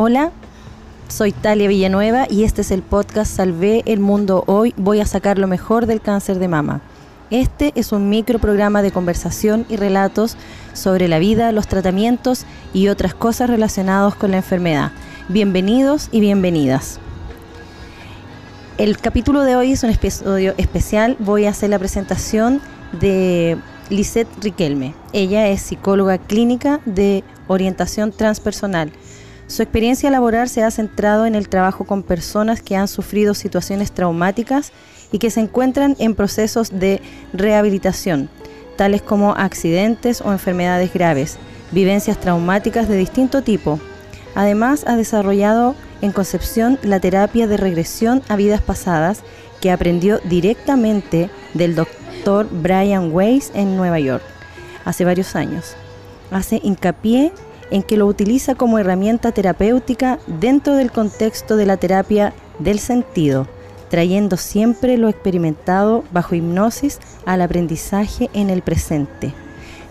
Hola, soy Talia Villanueva y este es el podcast Salvé el Mundo Hoy. Voy a sacar lo mejor del cáncer de mama. Este es un microprograma de conversación y relatos sobre la vida, los tratamientos y otras cosas relacionadas con la enfermedad. Bienvenidos y bienvenidas. El capítulo de hoy es un episodio especial. Voy a hacer la presentación de Lisette Riquelme. Ella es psicóloga clínica de orientación transpersonal. Su experiencia laboral se ha centrado en el trabajo con personas que han sufrido situaciones traumáticas y que se encuentran en procesos de rehabilitación, tales como accidentes o enfermedades graves, vivencias traumáticas de distinto tipo. Además, ha desarrollado en Concepción la terapia de regresión a vidas pasadas que aprendió directamente del doctor Brian Weiss en Nueva York hace varios años. Hace hincapié en que lo utiliza como herramienta terapéutica dentro del contexto de la terapia del sentido, trayendo siempre lo experimentado bajo hipnosis al aprendizaje en el presente.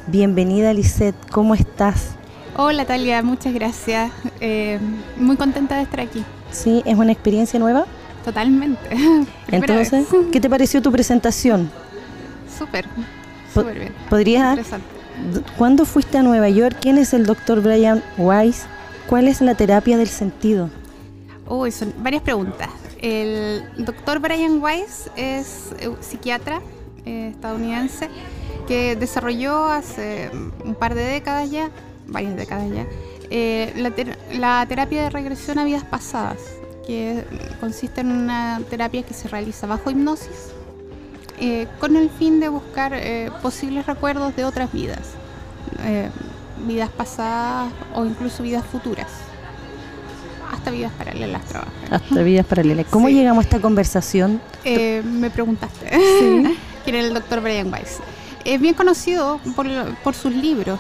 Bienvenida Lisette, ¿cómo estás? Hola Talia, muchas gracias. Eh, muy contenta de estar aquí. Sí, ¿es una experiencia nueva? Totalmente. Entonces, ¿qué te pareció tu presentación? Súper, súper bien. ¿Podrías ¿Cuándo fuiste a Nueva York? ¿Quién es el doctor Brian Weiss? ¿Cuál es la terapia del sentido? Uy, son varias preguntas. El doctor Brian Weiss es eh, psiquiatra eh, estadounidense que desarrolló hace un par de décadas ya, varias décadas ya, eh, la, terapia de regresión a vidas pasadas, que consiste en una terapia que se realiza bajo hipnosis eh, con el fin de buscar eh, posibles recuerdos de otras vidas, eh, vidas pasadas o incluso vidas futuras. Hasta vidas paralelas trabajan. Hasta vidas paralelas. ¿Cómo llegamos a esta conversación? me preguntaste. ¿Quién era el doctor Brian Weiss? Es bien conocido por, sus libros,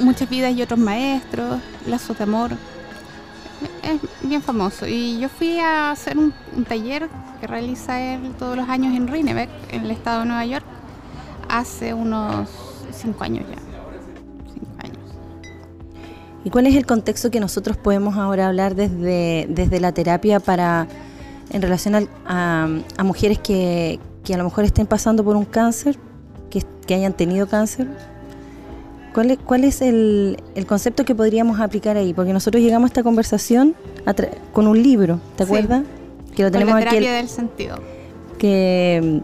Muchas vidas y otros maestros, Lazos de amor, es bien famoso. Y yo fui a hacer un, taller que realiza él todos los años en Rinebeck, en el estado de Nueva York, hace unos cinco años ya. Cinco años. ¿Y cuál es el contexto que nosotros podemos ahora hablar desde, desde la terapia para en relación a, a, mujeres que, que, a lo mejor estén pasando por un cáncer, que, que hayan tenido cáncer? ¿Cuál es, el, concepto que podríamos aplicar ahí? Porque nosotros llegamos a esta conversación con un libro, ¿te acuerdas? Que lo tenemos con la terapia del sentido. Que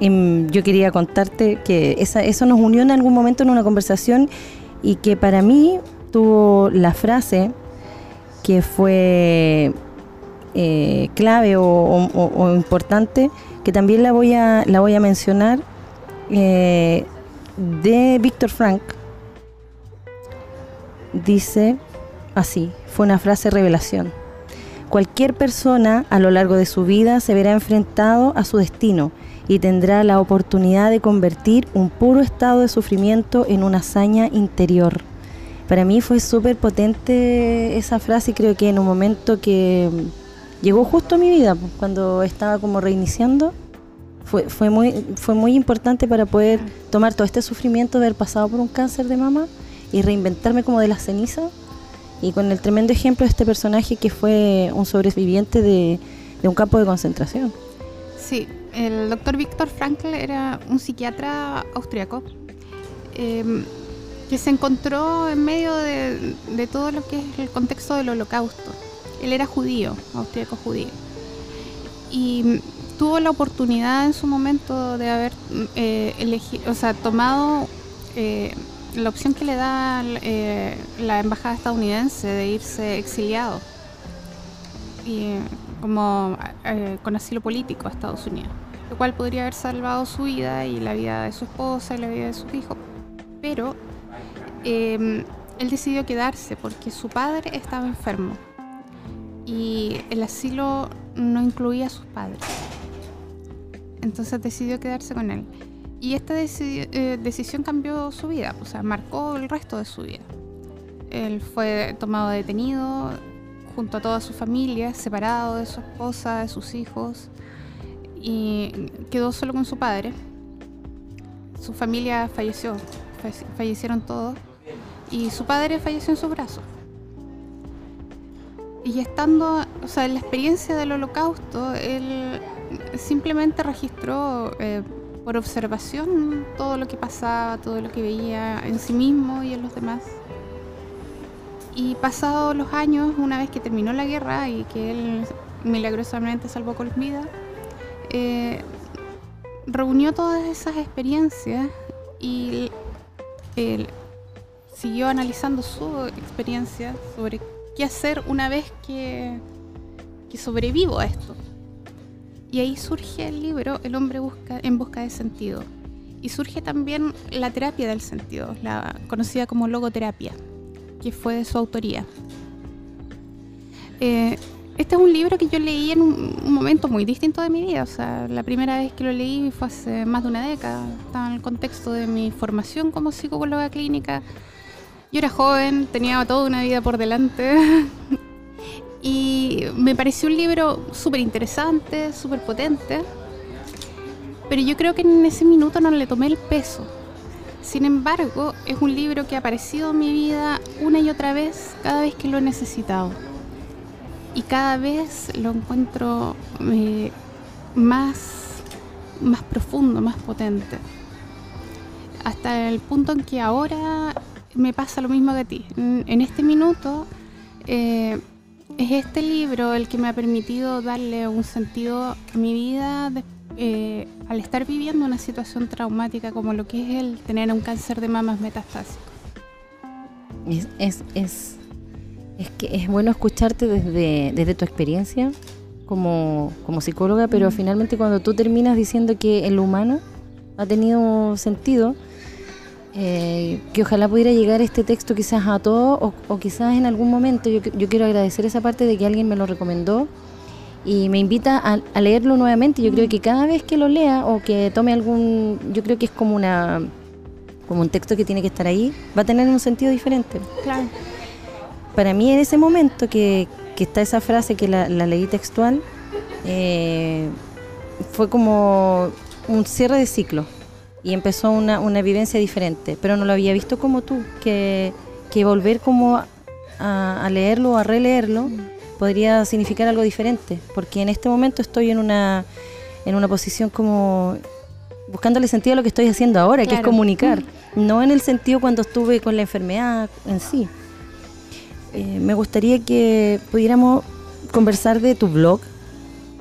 em, yo quería contarte que eso nos unió en algún momento en una conversación y que para mí tuvo la frase que fue eh, clave o, importante, que también la voy a, la voy a mencionar, eh, de Víctor Frank, dice así, fue una frase revelación. Cualquier persona a lo largo de su vida se verá enfrentado a su destino y tendrá la oportunidad de convertir un puro estado de sufrimiento en una hazaña interior. Para mí fue súper potente esa frase y creo que en un momento que llegó justo a mi vida, pues, cuando estaba como reiniciando, fue, fue, muy, fue muy importante para poder tomar todo este sufrimiento de haber pasado por un cáncer de mama y reinventarme como de la ceniza y con el tremendo ejemplo de este personaje que fue un sobreviviente de, un campo de concentración. Sí, el doctor Víctor Frankl era un psiquiatra austriaco em, que se encontró en medio de, todo lo que es el contexto del holocausto. Él era judío, austriaco judío. Y tuvo la oportunidad en su momento de haber eh, elegido, o sea, tomado eh, la opción que le da eh, la embajada estadounidense de irse exiliado y como eh, con asilo político a Estados Unidos, lo cual podría haber salvado su vida y la vida de su esposa y la vida de sus hijos. Pero em, él decidió quedarse porque su padre estaba enfermo y el asilo no incluía a sus padres. Entonces decidió quedarse con él. Y esta eh, decisión cambió su vida, o sea, marcó el resto de su vida. Él fue tomado detenido junto a toda su familia, separado de su esposa, de sus hijos, y quedó solo con su padre. Su familia falleció, fallecieron todos, y su padre falleció en sus brazos. y estando, o sea, en la experiencia del holocausto, él simplemente registró eh, por observación todo lo que pasaba, todo lo que veía en sí mismo y en los demás. Y pasados los años, una vez que terminó la guerra y que él milagrosamente salvó con vida, eh, reunió todas esas experiencias y él siguió analizando su experiencia sobre qué hacer una vez que, que sobrevivo a esto. Y ahí surge el libro El hombre busca, en busca de sentido. Y surge también la terapia del sentido, la conocida como logoterapia, que fue de su autoría. Eh, este es un libro que yo leí en un, momento muy distinto de mi vida. O sea, la primera vez que lo leí fue hace más de una década. Estaba en el contexto de mi formación como psicóloga clínica. Yo era joven, tenía toda una vida por delante. y me pareció un libro súper interesante, súper potente. Pero yo creo que en ese minuto no le tomé el peso. Sin embargo, es un libro que ha aparecido en mi vida una y otra vez cada vez que lo he necesitado. Y cada vez lo encuentro eh, más, más profundo, más potente. Hasta el punto en que ahora me pasa lo mismo que a ti. En, este minuto eh, es este libro el que me ha permitido darle un sentido a mi vida eh, al estar viviendo una situación traumática como lo que es el tener un cáncer de mamas metastásico. Es, es, es, es que es bueno escucharte desde, desde tu experiencia como, como psicóloga, pero finalmente cuando tú terminas diciendo que el humano ha tenido sentido, eh, que ojalá pudiera llegar este texto quizás a todos o, quizás en algún momento yo, quiero agradecer esa parte de que alguien me lo recomendó y me invita a, leerlo nuevamente. Yo creo que cada vez que lo lea o que tome algún, yo creo que es como una como un texto que tiene que estar ahí, va a tener un sentido diferente. Claro. Para mí en ese momento que, está esa frase que la, leí textual, eh, fue como un cierre de ciclo y empezó una, una vivencia diferente, pero no lo había visto como tú, que, que volver como a, leerlo o a releerlo podría significar algo diferente, porque en este momento estoy en una, en una posición como buscándole sentido a lo que estoy haciendo ahora, que es comunicar, no en el sentido cuando estuve con la enfermedad en sí. Eh, me gustaría que pudiéramos conversar de tu blog,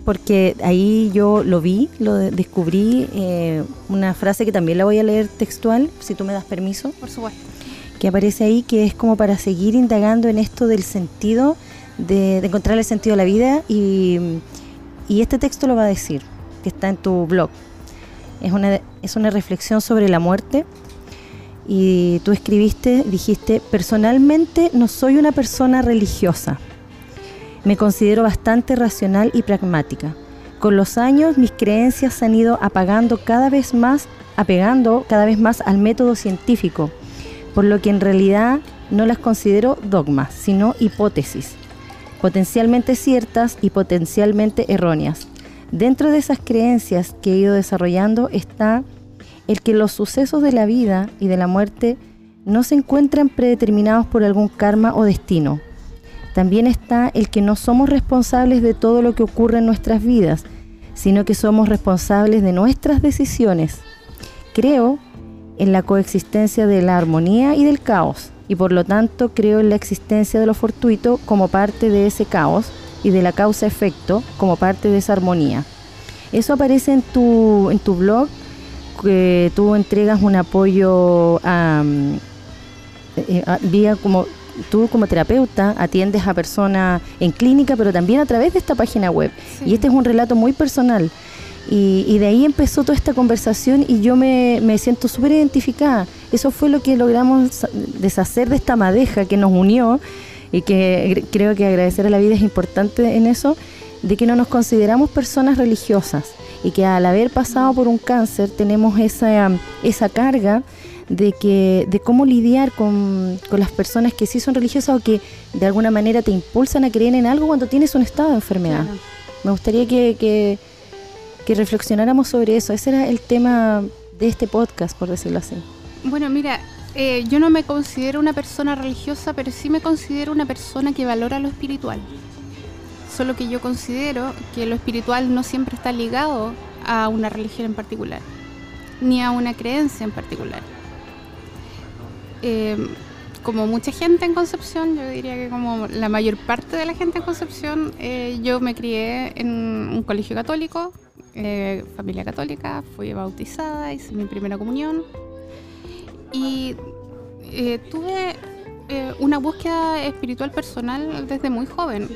porque ahí yo lo vi, lo descubrí, eh, una frase que también la voy a leer textual, si tú me das permiso. Por supuesto. Que aparece ahí, que es como para seguir indagando en esto del sentido, de, encontrar el sentido de la vida, y, y, este texto lo va a decir, que está en tu blog. Es una, es una reflexión sobre la muerte, y tú escribiste, dijiste, personalmente no soy una persona religiosa me considero bastante racional y pragmática. Con los años mis creencias se han ido apagando cada vez más, apegando cada vez más al método científico, por lo que en realidad no las considero dogmas, sino hipótesis, potencialmente ciertas y potencialmente erróneas. Dentro de esas creencias que he ido desarrollando está el que los sucesos de la vida y de la muerte no se encuentran predeterminados por algún karma o destino, también está el que no somos responsables de todo lo que ocurre en nuestras vidas, sino que somos responsables de nuestras decisiones. Creo en la coexistencia de la armonía y del caos, y por lo tanto creo en la existencia de lo fortuito como parte de ese caos y de la causa-efecto como parte de esa armonía. Eso aparece en tu, en tu blog, que tú entregas un apoyo a, eh, vía como tú como terapeuta atiendes a personas en clínica, pero también a través de esta página web. Y este es un relato muy personal. Y, de ahí empezó toda esta conversación y yo me, siento súper identificada. Eso fue lo que logramos deshacer de esta madeja que nos unió y que creo que agradecer a la vida es importante en eso, de que no nos consideramos personas religiosas y que al haber pasado por un cáncer tenemos esa, esa carga de que de cómo lidiar con, las personas que sí son religiosas o que de alguna manera te impulsan a creer en algo cuando tienes un estado de enfermedad. Me gustaría que, que, reflexionáramos sobre eso. Ese era el tema de este podcast, por decirlo así. Bueno, mira, eh, yo no me considero una persona religiosa, pero sí me considero una persona que valora lo espiritual. Solo que yo considero que lo espiritual no siempre está ligado a una religión en particular, ni a una creencia en particular. Eh, como mucha gente en Concepción, yo diría que como la mayor parte de la gente en Concepción, eh, yo me crié en un colegio católico, eh, familia católica, fui bautizada, hice mi primera comunión y tuve una búsqueda espiritual personal desde muy joven.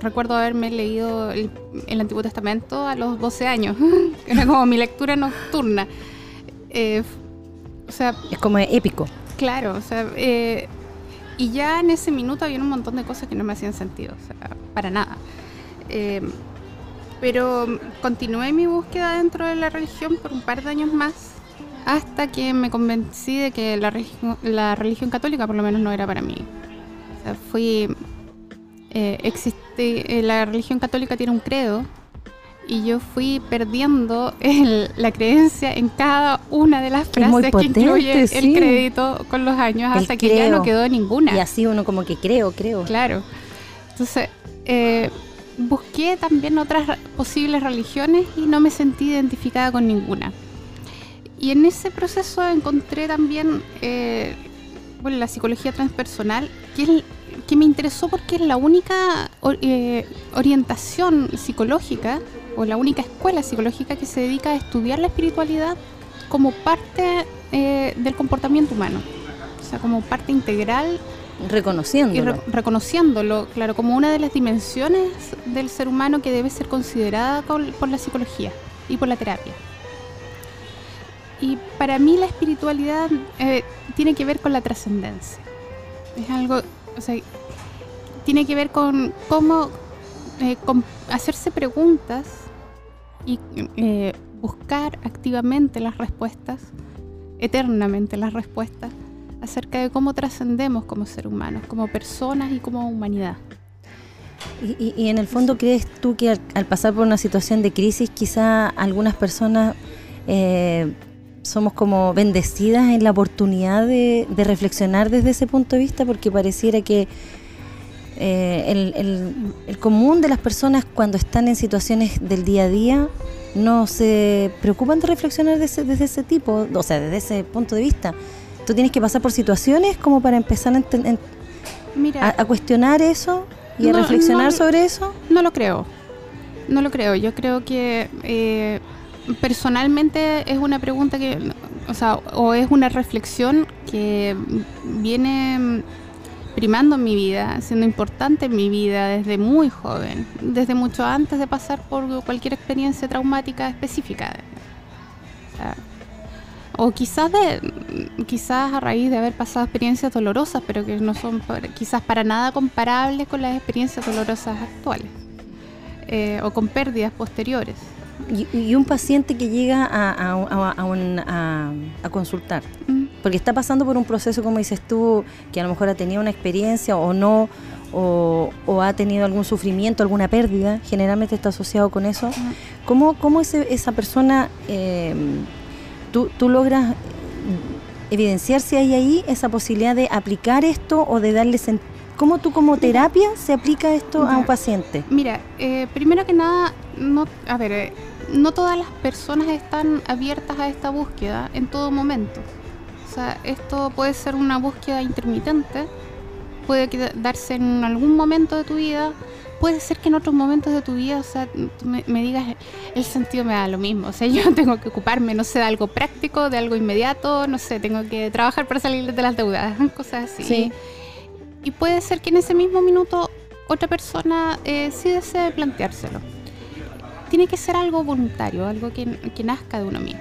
recuerdo haberme leído el, el, Antiguo Testamento a los 12 años, era como mi lectura nocturna. O sea, es como épico. Claro, o sea, eh, y ya en ese minuto había un montón de cosas que no me hacían sentido, o sea, para nada. Eh, pero continué mi búsqueda dentro de la religión por un par de años más, hasta que me convencí de que la, la religión católica por lo menos no era para mí. O sea, fui... Eh, existe, la religión católica tiene un credo y yo fui perdiendo la creencia en cada una de las frases que incluye el crédito con los años hasta que ya no quedó ninguna. Y así uno como que creo, creo. Claro. Entonces, eh, busqué también otras posibles religiones y no me sentí identificada con ninguna. Y en ese proceso encontré también eh, bueno, la psicología transpersonal, que, que me interesó porque es la única eh, orientación psicológica o la única escuela psicológica que se dedica a estudiar la espiritualidad como parte eh, del comportamiento humano, o sea, como parte integral. Reconociéndolo. reconociéndolo, claro, como una de las dimensiones del ser humano que debe ser considerada por la psicología y por la terapia. Y para mí la espiritualidad eh, tiene que ver con la trascendencia. Es algo, o sea, tiene que ver con cómo eh, hacerse preguntas y eh, buscar activamente las respuestas, eternamente las respuestas, acerca de cómo trascendemos como seres humanos, como personas y como humanidad. Y, en el fondo, ¿crees tú que al, pasar por una situación de crisis, quizá algunas personas eh, somos como bendecidas en la oportunidad de, reflexionar desde ese punto de vista? Porque pareciera que eh, el, común de las personas cuando están en situaciones del día a día no se preocupan de reflexionar desde, ese tipo, o sea, desde ese punto de vista. Tú tienes que pasar por situaciones como para empezar a, a, cuestionar eso y a reflexionar sobre eso. No lo creo, no lo creo. Yo creo que eh, personalmente es una pregunta que, o sea, o es una reflexión que viene primando mi vida, siendo importante en mi vida desde muy joven, desde mucho antes de pasar por cualquier experiencia traumática específica. O, quizás de quizás a raíz de haber pasado experiencias dolorosas, pero que no son quizás para nada comparables con las experiencias dolorosas actuales eh, o con pérdidas posteriores. Y, un paciente que llega a, a, consultar, mm. porque está pasando por un proceso, como dices tú, que a lo mejor ha tenido una experiencia o no, o, ha tenido algún sufrimiento, alguna pérdida, generalmente está asociado con eso. ¿Cómo, cómo esa persona, em, tú, tú logras evidenciar si hay ahí esa posibilidad de aplicar esto o de darle sentido? ¿Cómo tú como terapia se aplica esto a un paciente? Mira, eh, primero que nada, no, a ver, eh, no todas las personas están abiertas a esta búsqueda en todo momento. O sea, esto puede ser una búsqueda intermitente, puede darse en algún momento de tu vida, puede ser que en otros momentos de tu vida, o sea, me, me, digas, el sentido me da lo mismo. O sea, yo tengo que ocuparme, no sé, de algo práctico, de algo inmediato, no sé, tengo que trabajar para salir de las deudas, cosas así. Sí. Y puede ser que en ese mismo minuto otra persona eh, sí desee planteárselo. Tiene que ser algo voluntario, algo que, nazca de uno mismo.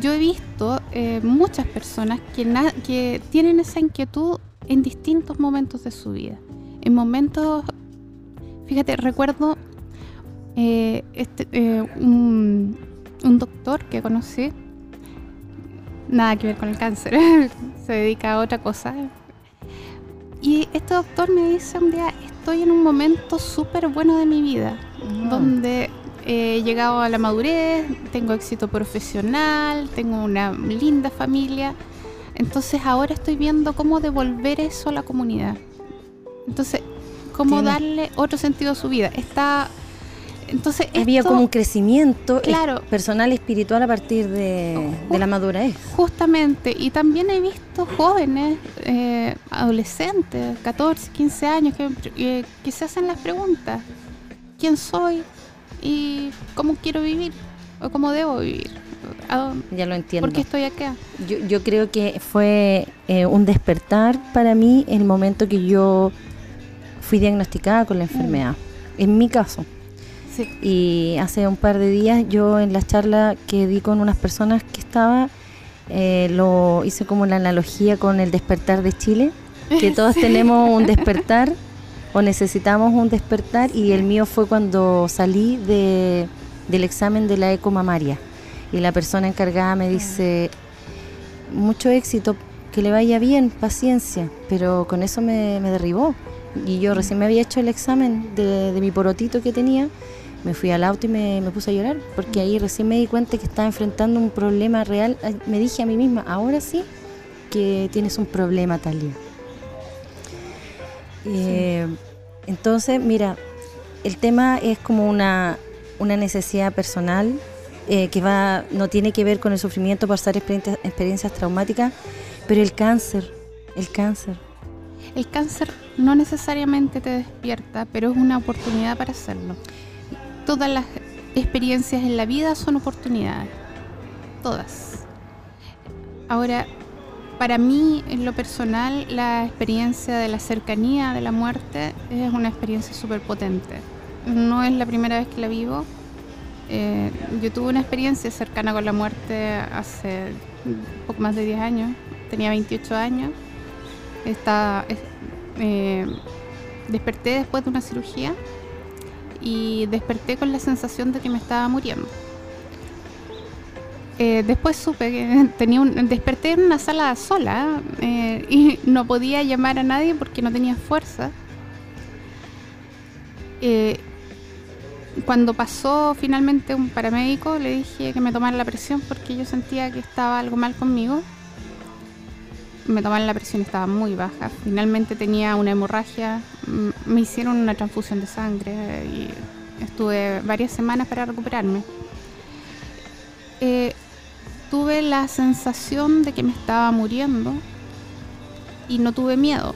Yo he visto eh, muchas personas que, que tienen esa inquietud en distintos momentos de su vida. En momentos, fíjate, recuerdo eh, este, un, un, doctor que conocí, nada que ver con el cáncer, se dedica a otra cosa, y este doctor me dice un día, estoy en un momento súper bueno de mi vida, ah. donde he llegado a la madurez, tengo éxito profesional, tengo una linda familia. Entonces ahora estoy viendo cómo devolver eso a la comunidad. Entonces, cómo darle otro sentido a su vida. Está entonces había como un crecimiento claro, personal y espiritual a partir de, la madurez. Justamente, y también he visto jóvenes, eh, adolescentes, 14, 15 años, que, que se hacen las preguntas, ¿quién soy? ¿Y cómo quiero vivir? ¿O cómo debo vivir? Ya lo entiendo. ¿Por qué estoy acá? Yo, yo creo que fue eh, un despertar para mí el momento que yo fui diagnosticada con la enfermedad. Mm. En mi caso. Y hace un par de días yo en la charla que di con unas personas que estaba, eh, lo hice como la analogía con el despertar de Chile, que todos tenemos un despertar o necesitamos un despertar y el mío fue cuando salí de, del examen de la eco mamaria y la persona encargada me dice, mucho éxito, que le vaya bien, paciencia, pero con eso me, derribó. Y yo recién me había hecho el examen de, mi porotito que tenía me fui al auto y me, puse a llorar, porque ahí recién me di cuenta que estaba enfrentando un problema real. Me dije a mí misma, ahora sí que tienes un problema, Talia. Eh, entonces, mira, el tema es como una, una necesidad personal eh, que va no tiene que ver con el sufrimiento pasar experiencias, experiencias traumáticas, pero el cáncer, el cáncer. El cáncer no necesariamente te despierta, pero es una oportunidad para hacerlo todas las experiencias en la vida son oportunidades. Todas. Ahora, para mí, en lo personal, la experiencia de la cercanía de la muerte es una experiencia súper potente. No es la primera vez que la vivo. Eh, yo tuve una experiencia cercana con la muerte hace poco más de 10 años. Tenía 28 años. Eh, desperté después de una cirugía y desperté con la sensación de que me estaba muriendo. Eh, después supe que tenía un, desperté en una sala sola eh, y no podía llamar a nadie porque no tenía fuerza. Eh, cuando pasó finalmente un paramédico, le dije que me tomara la presión porque yo sentía que estaba algo mal conmigo. Me tomaron la presión, estaba muy baja. Finalmente tenía una hemorragia, me hicieron una transfusión de sangre y estuve varias semanas para recuperarme. Eh, tuve la sensación de que me estaba muriendo y no tuve miedo.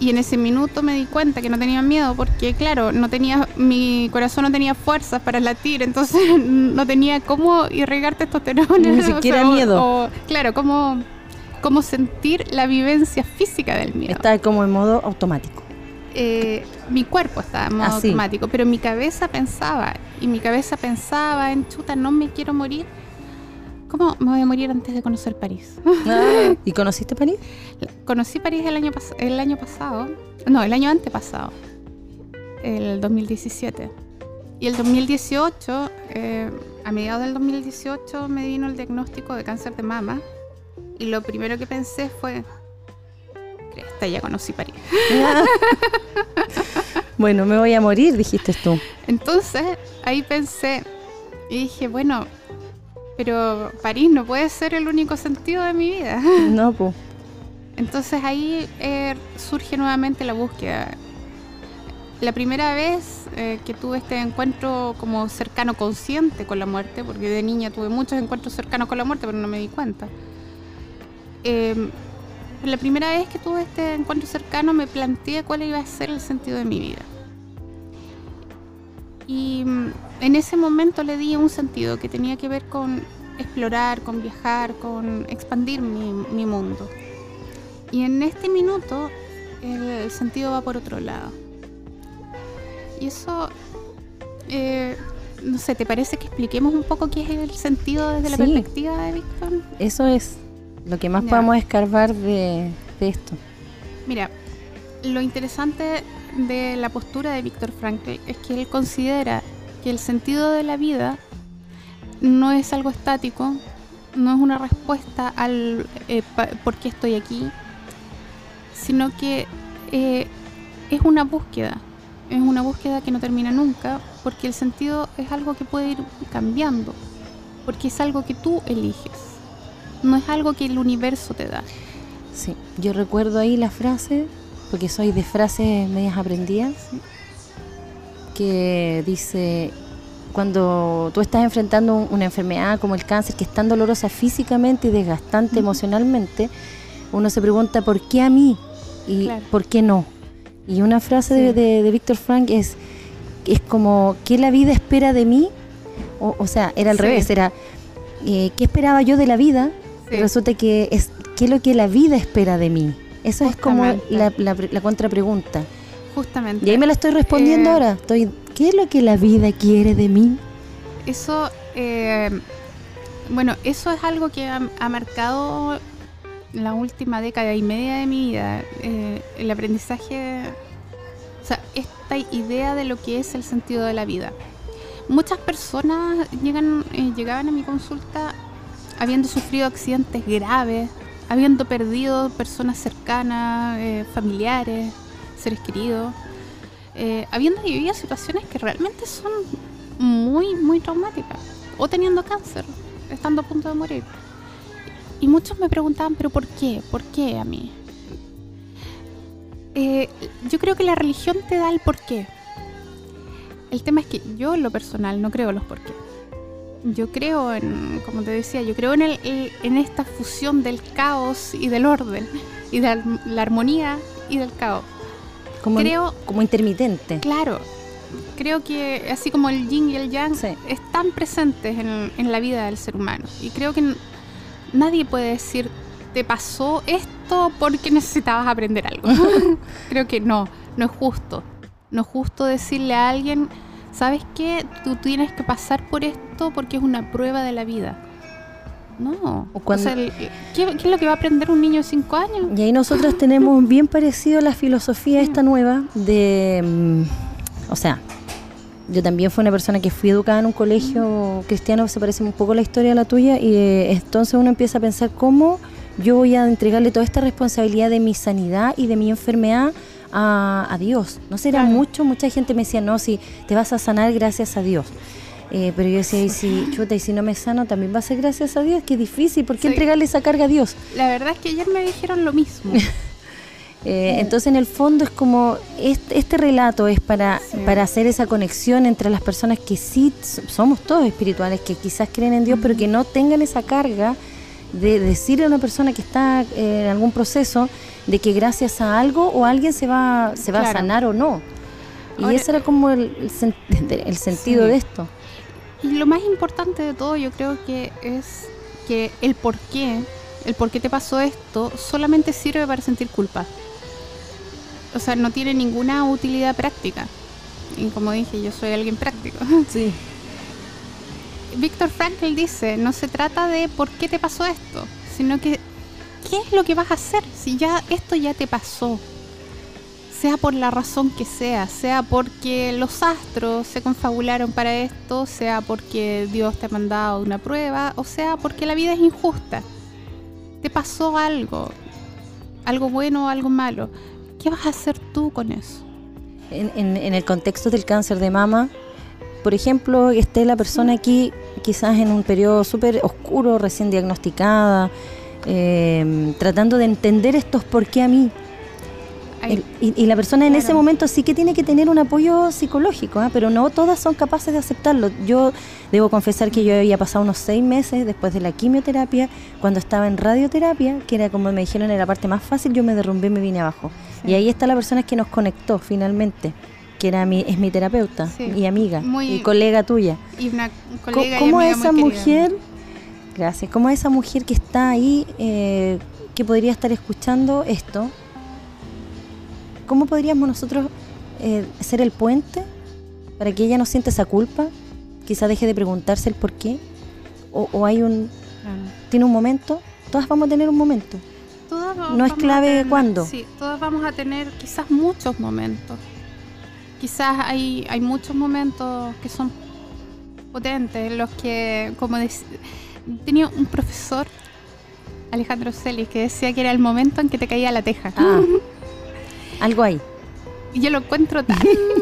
Y en ese minuto me di cuenta que no tenía miedo porque, claro, no tenía, mi corazón no tenía fuerzas para latir, entonces no tenía cómo irrigar testosterona. Ni siquiera miedo. claro, cómo, cómo sentir la vivencia física del miedo. Estaba como en modo automático. Eh, mi cuerpo estaba en modo automático, pero mi cabeza pensaba, y mi cabeza pensaba en chuta, no me quiero morir. ¿Cómo me voy a morir antes de conocer París? Ah, ¿Y conociste París? Conocí París el año, el año pasado, no, el año antepasado, el 2017. Y el 2018, eh, a mediados del 2018, me vino el diagnóstico de cáncer de mama. Y lo primero que pensé fue, esta ya conocí París. bueno, me voy a morir, dijiste tú. Entonces, ahí pensé y dije, bueno, pero París no puede ser el único sentido de mi vida. No, pues. Entonces ahí eh, surge nuevamente la búsqueda. La primera vez eh, que tuve este encuentro como cercano consciente con la muerte, porque de niña tuve muchos encuentros cercanos con la muerte, pero no me di cuenta. Eh, la primera vez que tuve este encuentro cercano me planteé cuál iba a ser el sentido de mi vida. Y mm, en ese momento le di un sentido que tenía que ver con explorar, con viajar, con expandir mi, mundo. Y en este minuto el, sentido va por otro lado. Y eso, eh, no sé, ¿te parece que expliquemos un poco qué es el sentido desde la perspectiva de Víctor? Eso es lo que más podemos escarbar de, esto. Mira, lo interesante de la postura de Víctor Frankl es que él considera que el sentido de la vida no es algo estático, no es una respuesta al eh, por qué estoy aquí, sino que eh, es una búsqueda, es una búsqueda que no termina nunca, porque el sentido es algo que puede ir cambiando, porque es algo que tú eliges no es algo que el universo te da. Sí, yo recuerdo ahí la frase porque soy de frases medias aprendidas, que dice, cuando tú estás enfrentando una enfermedad como el cáncer, que es tan dolorosa físicamente y desgastante emocionalmente, uno se pregunta, ¿por qué a mí? ¿Y por qué no? Y una frase de, de, Víctor Frank es, es como, ¿qué la vida espera de mí? O, sea, era al revés, era, eh, ¿qué esperaba yo de la vida? resulta que es, ¿qué es lo que la vida espera de mí? Eso es como la, la, contrapregunta. Justamente. Y ahí me la estoy respondiendo eh, ahora. Estoy, ¿Qué es lo que la vida quiere de mí? Eso, eh, bueno, eso es algo que ha, marcado la última década y media de mi vida. Eh, el aprendizaje, o sea, esta idea de lo que es el sentido de la vida. Muchas personas llegan, llegaban a mi consulta habiendo sufrido accidentes graves, habiendo perdido personas cercanas, eh, familiares, seres queridos, eh, habiendo vivido situaciones que realmente son muy, muy traumáticas, o teniendo cáncer, estando a punto de morir. Y muchos me preguntaban, pero ¿por qué? ¿Por qué a mí? Eh, yo creo que la religión te da el por qué. El tema es que yo en lo personal no creo los por qué yo creo en, como te decía, yo creo en, el, en esta fusión del caos y del orden, y de la armonía y del caos. Como, creo, como intermitente. Claro, creo que así como el yin y el yang están presentes en, en, la vida del ser humano. Y creo que nadie puede decir, te pasó esto porque necesitabas aprender algo. creo que no, no es justo. No es justo decirle a alguien ¿sabes qué? Tú tienes que pasar por esto porque es una prueba de la vida. No. O, sea, ¿qué, es lo que va a aprender un niño de 5 años? Y ahí nosotros tenemos bien parecido la filosofía esta nueva de... Mm, o sea, yo también fui una persona que fui educada en un colegio cristiano, se parece un poco a la historia de la tuya, y eh, entonces uno empieza a pensar cómo yo voy a entregarle toda esta responsabilidad de mi sanidad y de mi enfermedad a, Dios. No será mucho, mucha gente me decía, no, si te vas a sanar gracias a Dios. Eh, pero yo decía, y si chuta, y si no me sano, también va a ser gracias a Dios. Qué difícil, ¿por qué entregarle esa carga a Dios? La verdad es que ayer me dijeron lo mismo. Eh, entonces, en el fondo, es como este, este relato es para, para hacer esa conexión entre las personas que sí somos todos espirituales, que quizás creen en Dios, pero que no tengan esa carga de decirle a una persona que está eh, en algún proceso de que gracias a algo o alguien se va, se va a sanar o no. Y ese era como el, el, sentido de esto. Y lo más importante de todo yo creo que es que el por qué, el por qué te pasó esto, solamente sirve para sentir culpa. O sea, no tiene ninguna utilidad práctica. Y como dije, yo soy alguien práctico. Sí. Víctor Frankl dice, no se trata de por qué te pasó esto, sino que qué es lo que vas a hacer si ya esto ya te pasó. Sea por la razón que sea, sea porque los astros se confabularon para esto, sea porque Dios te ha mandado una prueba, o sea porque la vida es injusta. Te pasó algo, algo bueno o algo malo. ¿Qué vas a hacer tú con eso? En, en el contexto del cáncer de mama, por ejemplo, esté la persona aquí quizás en un periodo súper oscuro, recién diagnosticada, eh, tratando de entender estos por qué a mí. y, la persona en ese momento sí que tiene que tener un apoyo psicológico, ¿ah? pero no todas son capaces de aceptarlo. Yo debo confesar que yo había pasado unos seis meses después de la quimioterapia, cuando estaba en radioterapia, que era como me dijeron, era la parte más fácil, yo me derrumbé y me vine abajo. Y ahí está la persona que nos conectó finalmente que era mi, es mi terapeuta y amiga y colega tuya. Y una colega ¿Cómo, esa mujer, gracias, cómo esa mujer que está ahí, eh, que podría estar escuchando esto, cómo podríamos nosotros eh, ser el puente para que ella no sienta esa culpa, quizá deje de preguntarse el por qué, o, hay un, tiene un momento, todas vamos a tener un momento. no es clave cuándo. Sí, todas vamos a tener quizás muchos momentos quizás hay, hay muchos momentos que son potentes, los que, como tenía un profesor, Alejandro Celis, que decía que era el momento en que te caía la teja. Ah, algo ahí. Y yo lo encuentro tan,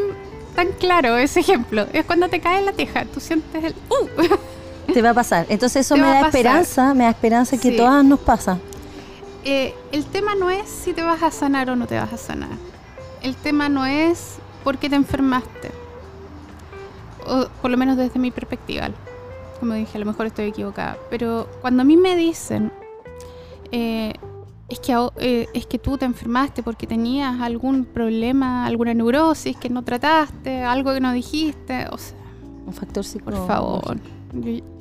tan claro ese ejemplo. Es cuando te cae la teja, tú sientes el ¡uh! Te va a pasar. Entonces eso me da esperanza, me da esperanza que todas nos pasa. eh, el tema no es si te vas a sanar o no te vas a sanar. El tema no es por qué te enfermaste. O por lo menos desde mi perspectiva. Como dije, a lo mejor estoy equivocada. Pero cuando a mí me dicen, eh, es, que, eh, es que tú te enfermaste porque tenías algún problema, alguna neurosis que no trataste, algo que no dijiste, o sea... Un factor psicológico. Por favor.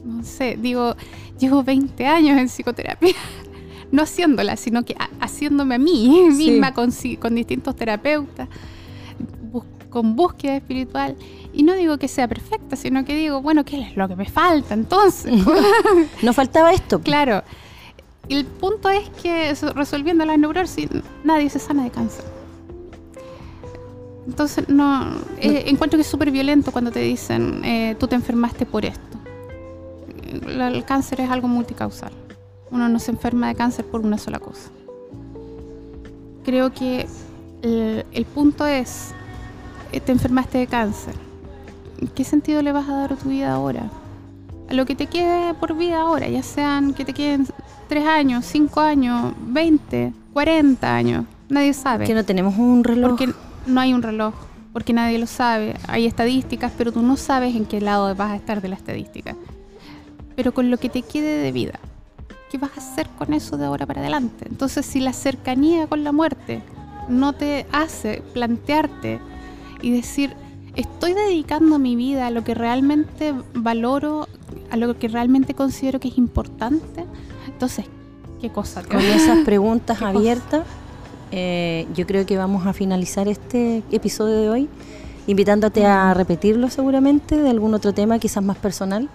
no sé, digo, llevo 20 años en psicoterapia no haciéndola, sino que haciéndome a mí misma con, con, distintos terapeutas, con búsqueda espiritual. Y no digo que sea perfecta, sino que digo, bueno, ¿qué es lo que me falta entonces? no faltaba esto. Claro. El punto es que resolviendo la neurosis, nadie se sana de cáncer. Entonces, no, eh, encuentro que es súper violento cuando te dicen, eh, tú te enfermaste por esto. El cáncer es algo multicausal. Uno no se enferma de cáncer por una sola cosa. Creo que el, punto es, te enfermaste de cáncer. ¿Qué sentido le vas a dar a tu vida ahora? A lo que te quede por vida ahora, ya sean que te queden 3 años, 5 años, 20, 40 años, nadie sabe. Que no tenemos un reloj. Porque no hay un reloj, porque nadie lo sabe. Hay estadísticas, pero tú no sabes en qué lado vas a estar de la estadística. Pero con lo que te quede de vida, ¿qué vas a hacer con eso de ahora para adelante? Entonces, si la cercanía con la muerte no te hace plantearte y decir, estoy dedicando mi vida a lo que realmente valoro, a lo que realmente considero que es importante, entonces, ¿qué cosa? Con esas preguntas abiertas, eh, yo creo que vamos a finalizar este episodio de hoy, invitándote a repetirlo seguramente de algún otro tema, quizás más personal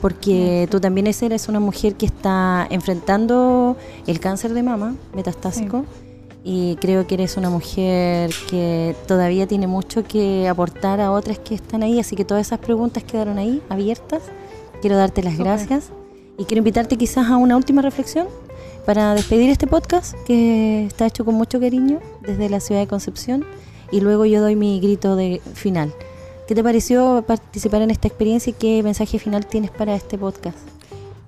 porque tú también eres una mujer que está enfrentando el cáncer de mama metastásico y creo que eres una mujer que todavía tiene mucho que aportar a otras que están ahí, así que todas esas preguntas quedaron ahí abiertas. Quiero darte las gracias y quiero invitarte quizás a una última reflexión para despedir este podcast que está hecho con mucho cariño desde la ciudad de Concepción y luego yo doy mi grito de final. ¿Qué te pareció participar en esta experiencia y qué mensaje final tienes para este podcast?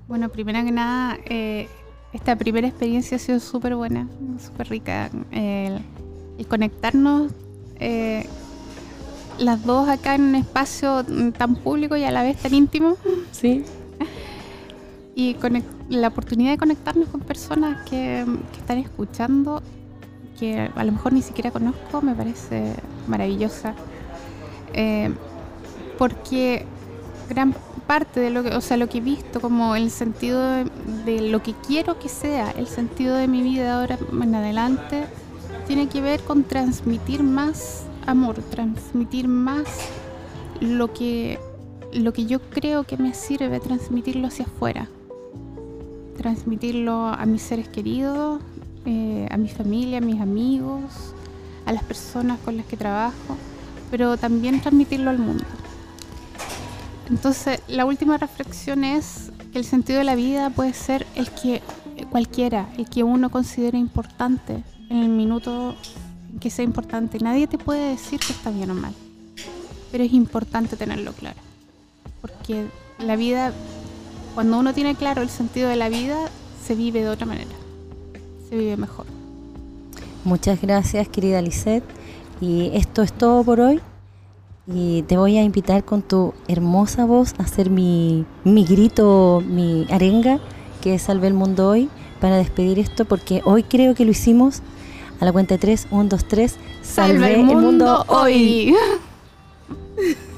Bueno, primero que nada, eh, esta primera experiencia ha sido súper buena, súper rica. El, conectarnos eh, las dos acá en un espacio tan público y a la vez tan íntimo. Sí. y la oportunidad de conectarnos con personas que, que están escuchando, que a lo mejor ni siquiera conozco, me parece maravillosa. Eh, porque gran parte de lo que, o sea, lo que he visto como el sentido de, lo que quiero que sea, el sentido de mi vida ahora en adelante, tiene que ver con transmitir más amor, transmitir más lo que, lo que yo creo que me sirve, transmitirlo hacia afuera, transmitirlo a mis seres queridos, eh, a mi familia, a mis amigos, a las personas con las que trabajo pero también transmitirlo al mundo. Entonces, la última reflexión es que el sentido de la vida puede ser el que cualquiera, el que uno considere importante en el minuto que sea importante. Nadie te puede decir que está bien o mal, pero es importante tenerlo claro. Porque la vida, cuando uno tiene claro el sentido de la vida, se vive de otra manera, se vive mejor. Muchas gracias, querida Lisette. Y esto es todo por hoy. Y te voy a invitar con tu hermosa voz a hacer mi, mi grito, mi arenga, que es Salve el Mundo Hoy, para despedir esto, porque hoy creo que lo hicimos a la cuenta de 3, 1, 2, 3. Salve, el, mundo, hoy.